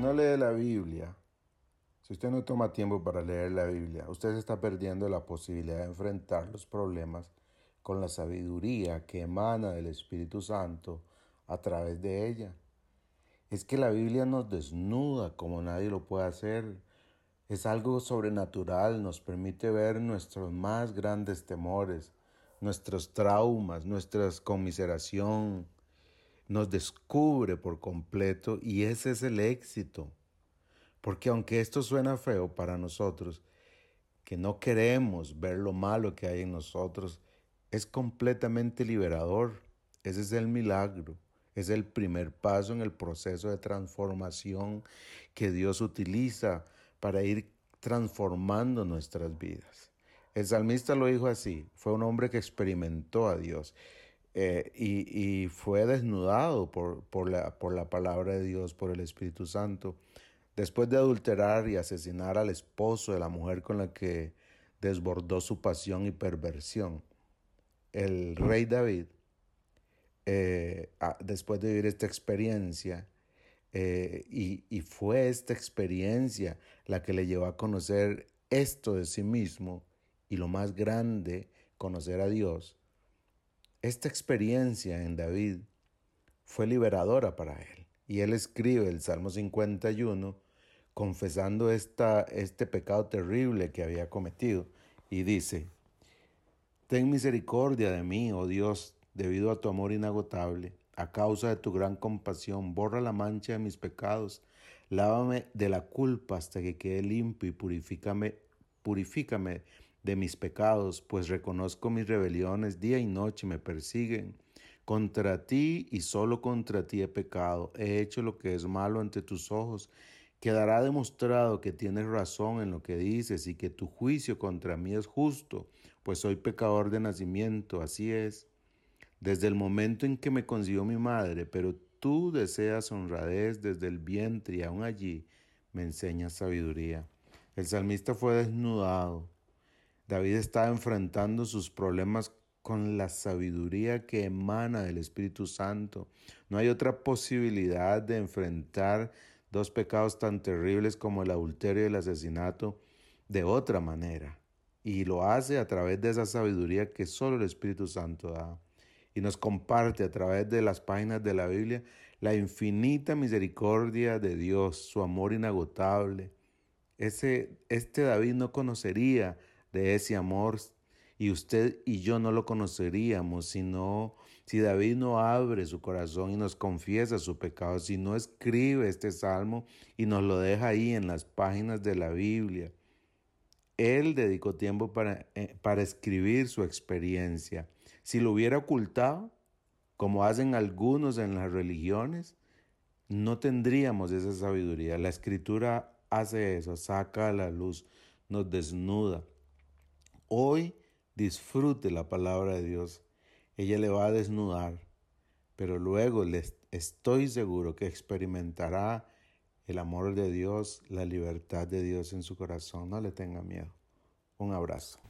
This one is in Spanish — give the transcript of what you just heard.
no lee la Biblia, si usted no toma tiempo para leer la Biblia, usted se está perdiendo la posibilidad de enfrentar los problemas con la sabiduría que emana del Espíritu Santo a través de ella. Es que la Biblia nos desnuda como nadie lo puede hacer. Es algo sobrenatural, nos permite ver nuestros más grandes temores, nuestros traumas, nuestra conmiseración. Nos descubre por completo y ese es el éxito. Porque aunque esto suena feo para nosotros, que no queremos ver lo malo que hay en nosotros, es completamente liberador. Ese es el milagro. Es el primer paso en el proceso de transformación que Dios utiliza para ir transformando nuestras vidas. El salmista lo dijo así, fue un hombre que experimentó a Dios eh, y, fue desnudado por, por, la, por la palabra de Dios, por el Espíritu Santo. Después de adulterar y asesinar al esposo de la mujer con la que desbordó su pasión y perversión, el rey David, eh, después de vivir esta experiencia, eh, y, y fue esta experiencia la que le llevó a conocer esto de sí mismo y lo más grande, conocer a Dios, esta experiencia en David fue liberadora para él. Y él escribe el Salmo 51 confesando esta, este pecado terrible que había cometido y dice, Ten misericordia de mí, oh Dios, debido a tu amor inagotable, a causa de tu gran compasión, borra la mancha de mis pecados, lávame de la culpa hasta que quede limpio y purifícame, purifícame de mis pecados, pues reconozco mis rebeliones, día y noche me persiguen. Contra ti y solo contra ti he pecado, he hecho lo que es malo ante tus ojos. Quedará demostrado que tienes razón en lo que dices y que tu juicio contra mí es justo, pues soy pecador de nacimiento, así es. Desde el momento en que me concibió mi madre, pero tú deseas honradez desde el vientre y aún allí me enseñas sabiduría. El salmista fue desnudado, David estaba enfrentando sus problemas con la sabiduría que emana del Espíritu Santo. No hay otra posibilidad de enfrentar dos pecados tan terribles como el adulterio y el asesinato de otra manera. Y lo hace a través de esa sabiduría que solo el Espíritu Santo da. Y nos comparte a través de las páginas de la Biblia la infinita misericordia de Dios, su amor inagotable. Ese, este David no conocería de ese amor y usted y yo no lo conoceríamos si si David no abre su corazón y nos confiesa su pecado, si no escribe este salmo y nos lo deja ahí en las páginas de la Biblia. Él dedicó tiempo para, eh, para escribir su experiencia. Si lo hubiera ocultado, como hacen algunos en las religiones, no tendríamos esa sabiduría. La escritura hace eso, saca a la luz, nos desnuda. Hoy disfrute la palabra de Dios. Ella le va a desnudar, pero luego les estoy seguro que experimentará el amor de Dios, la libertad de Dios en su corazón. No le tenga miedo. Un abrazo.